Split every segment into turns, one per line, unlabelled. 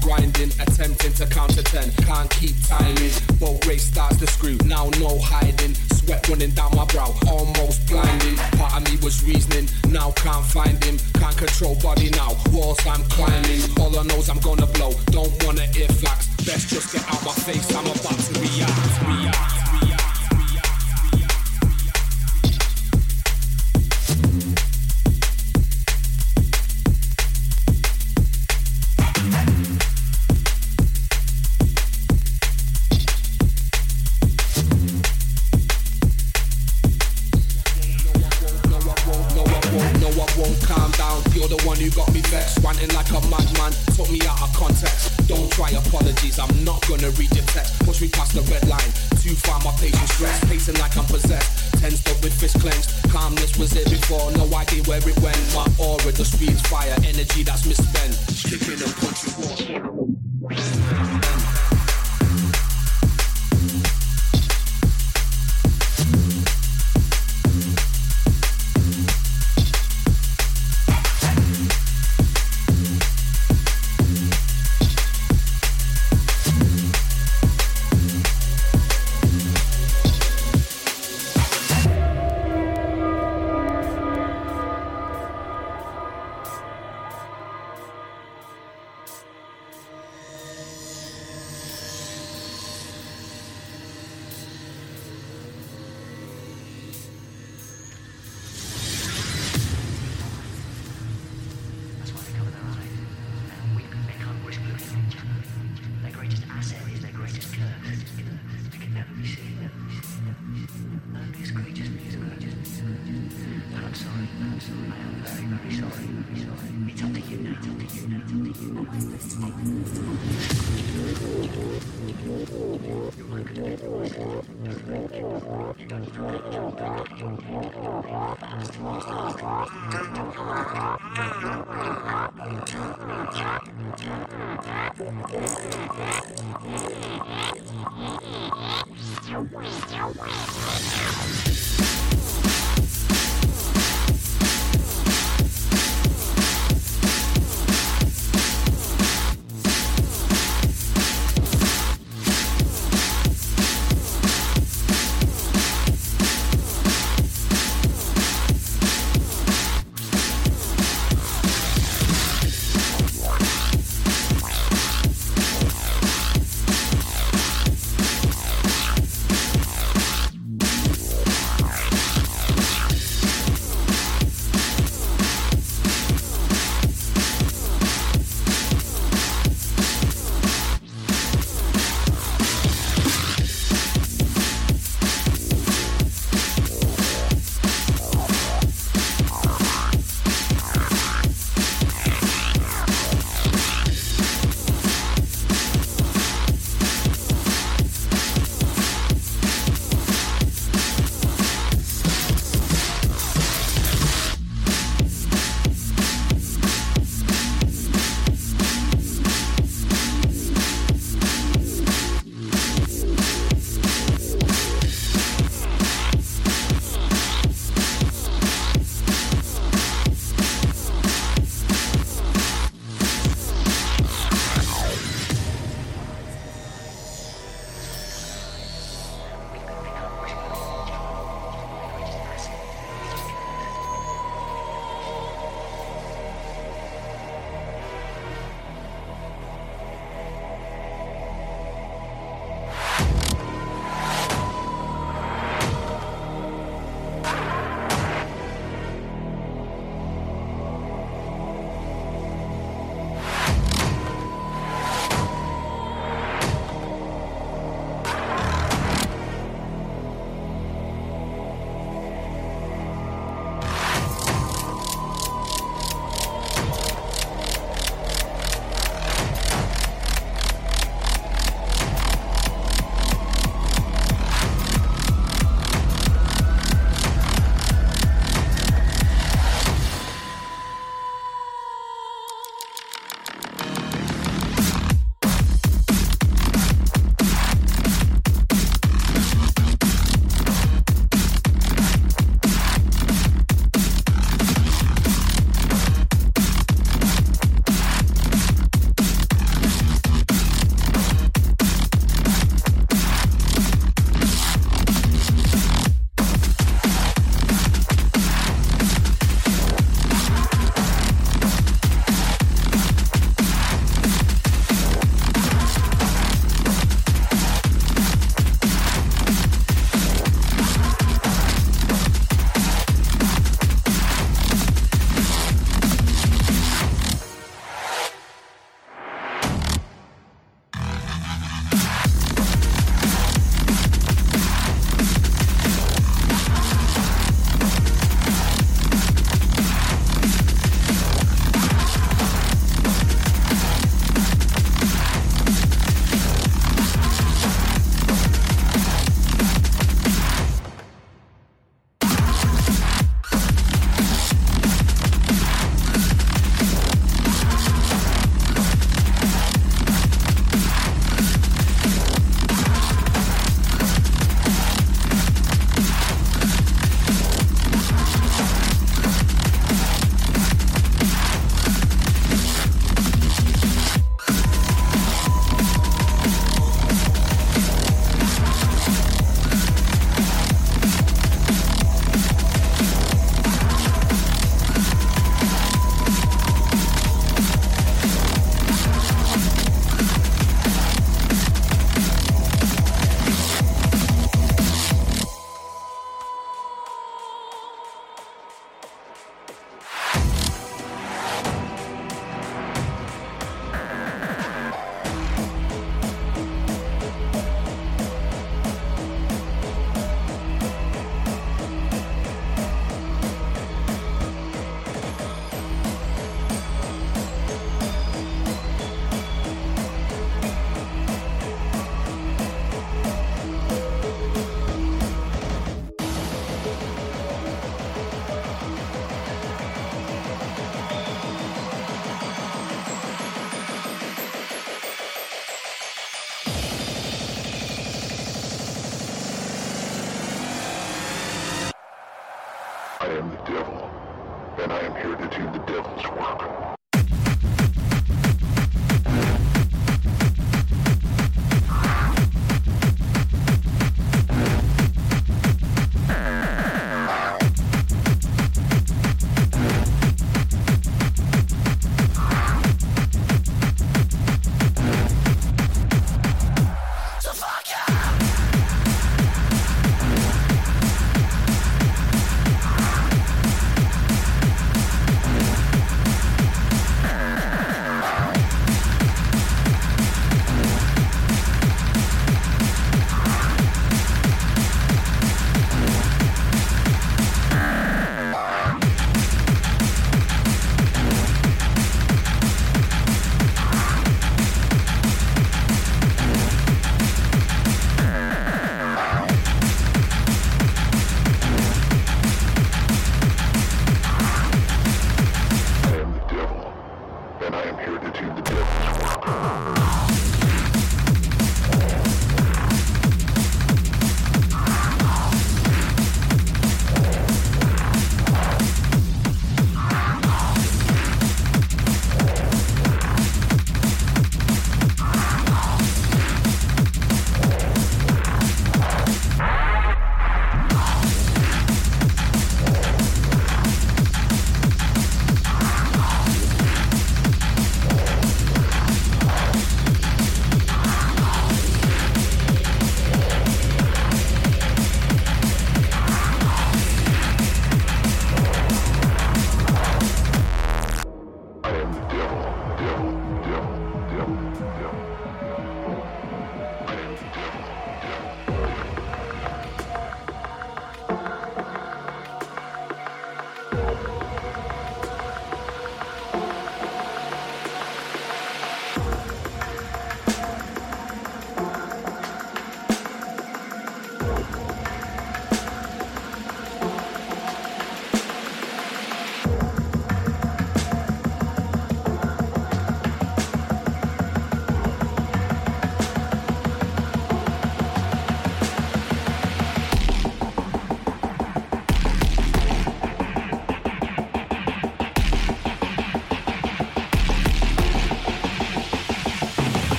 grinding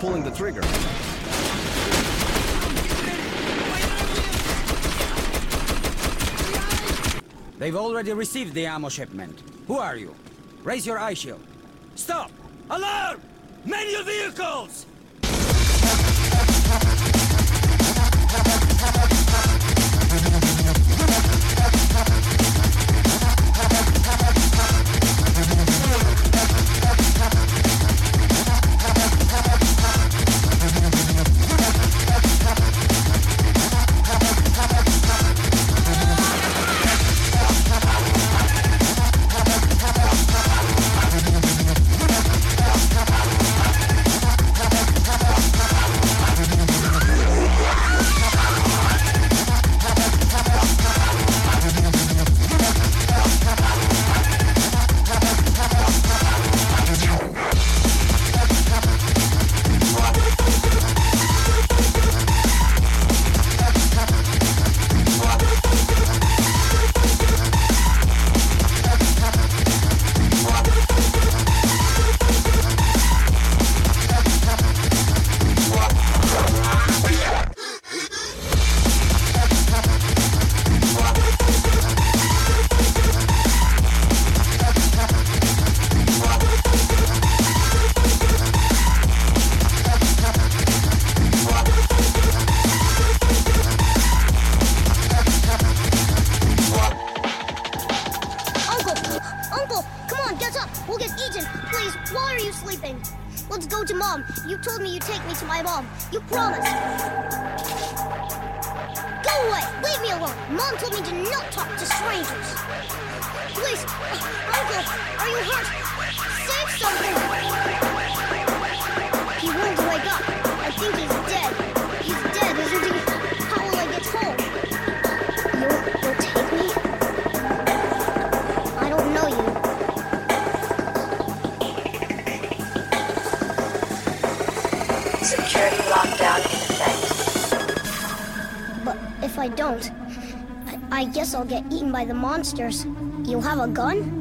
pulling the trigger.
They've already received the ammo shipment. Who are you? Raise your eye shield. Stop! Alarm! Manual vehicles!
I'll get eaten by the monsters. You have a gun?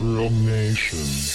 Industrial Nation.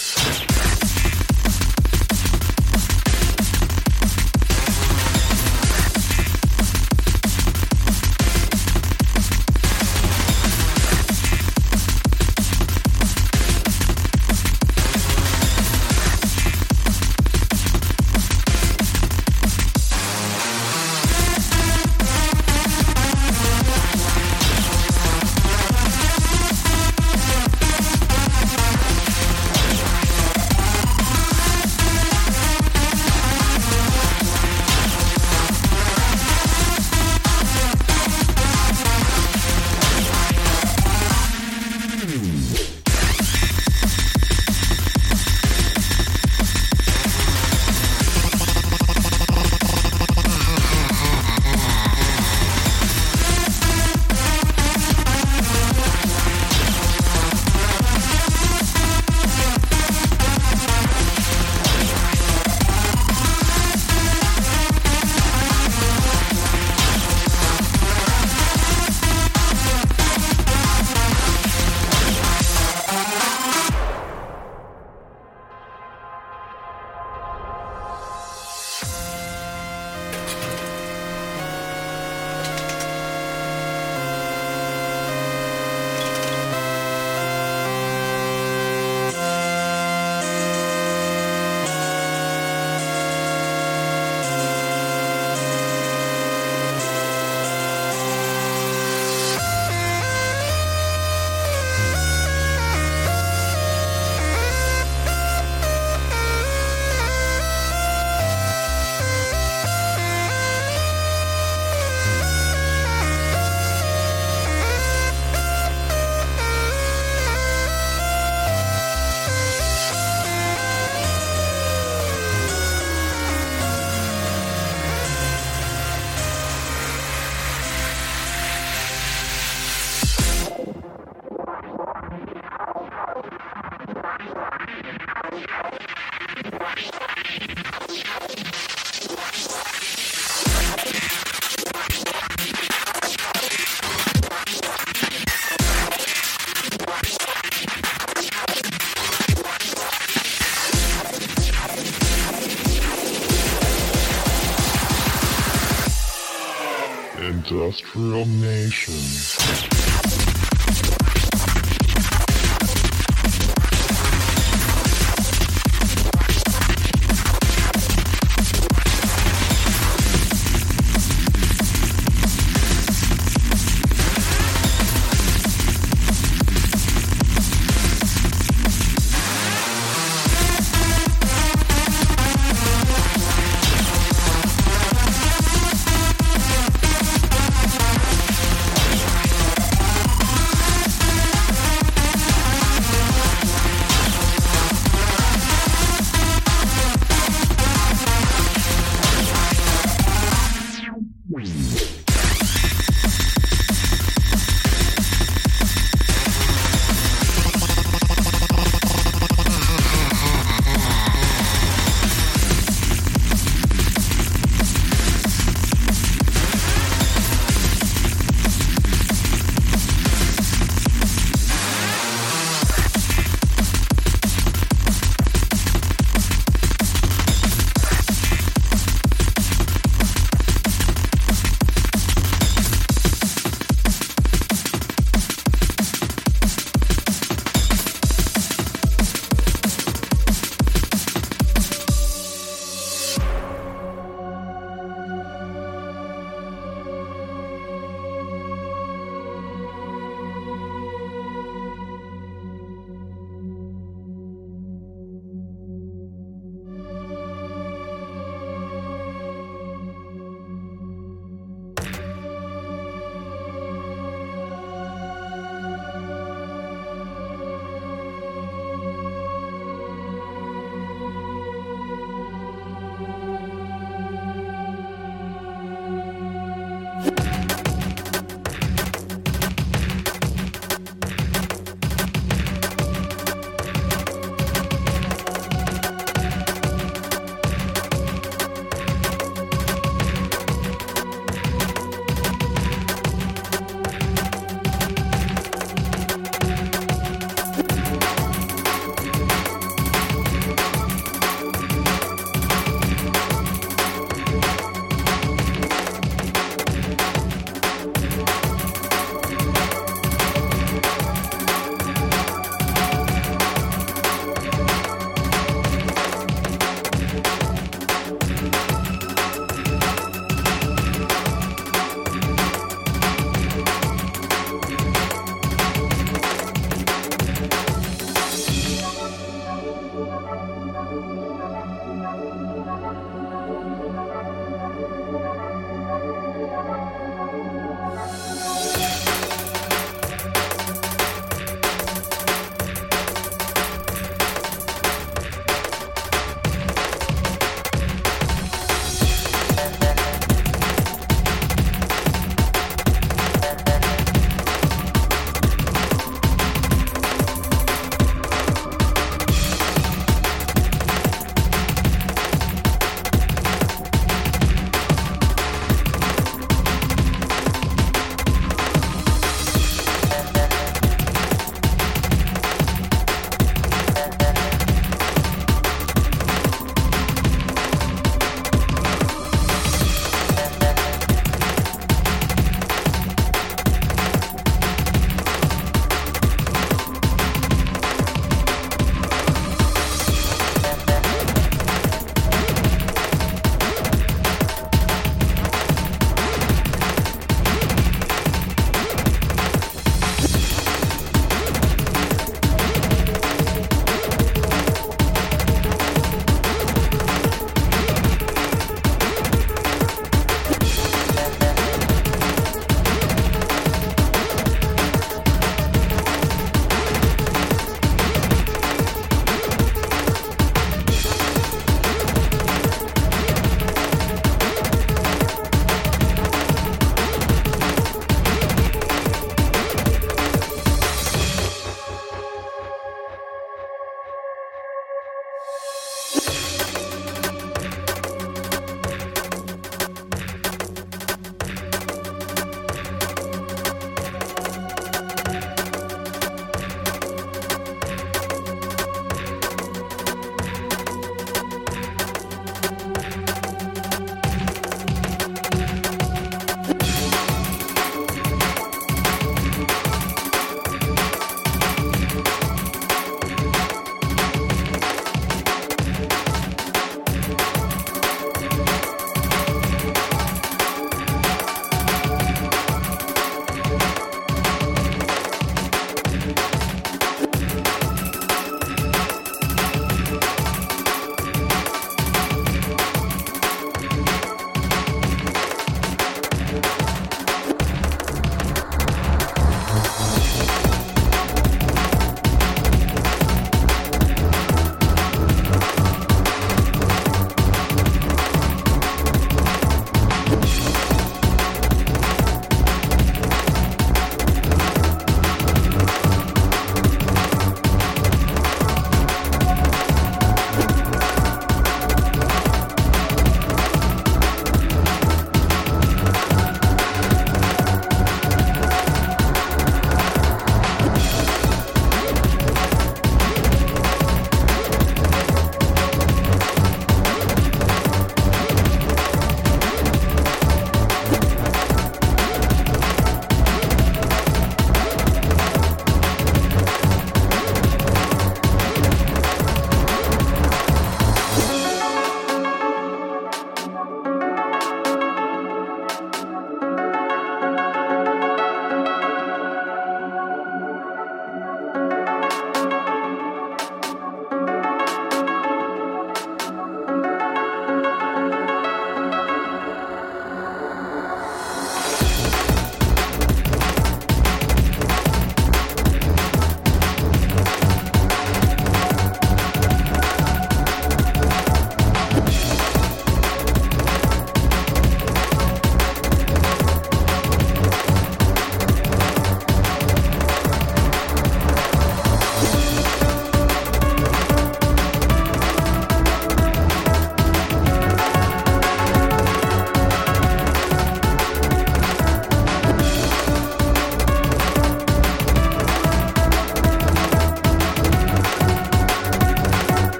Industrial Nation.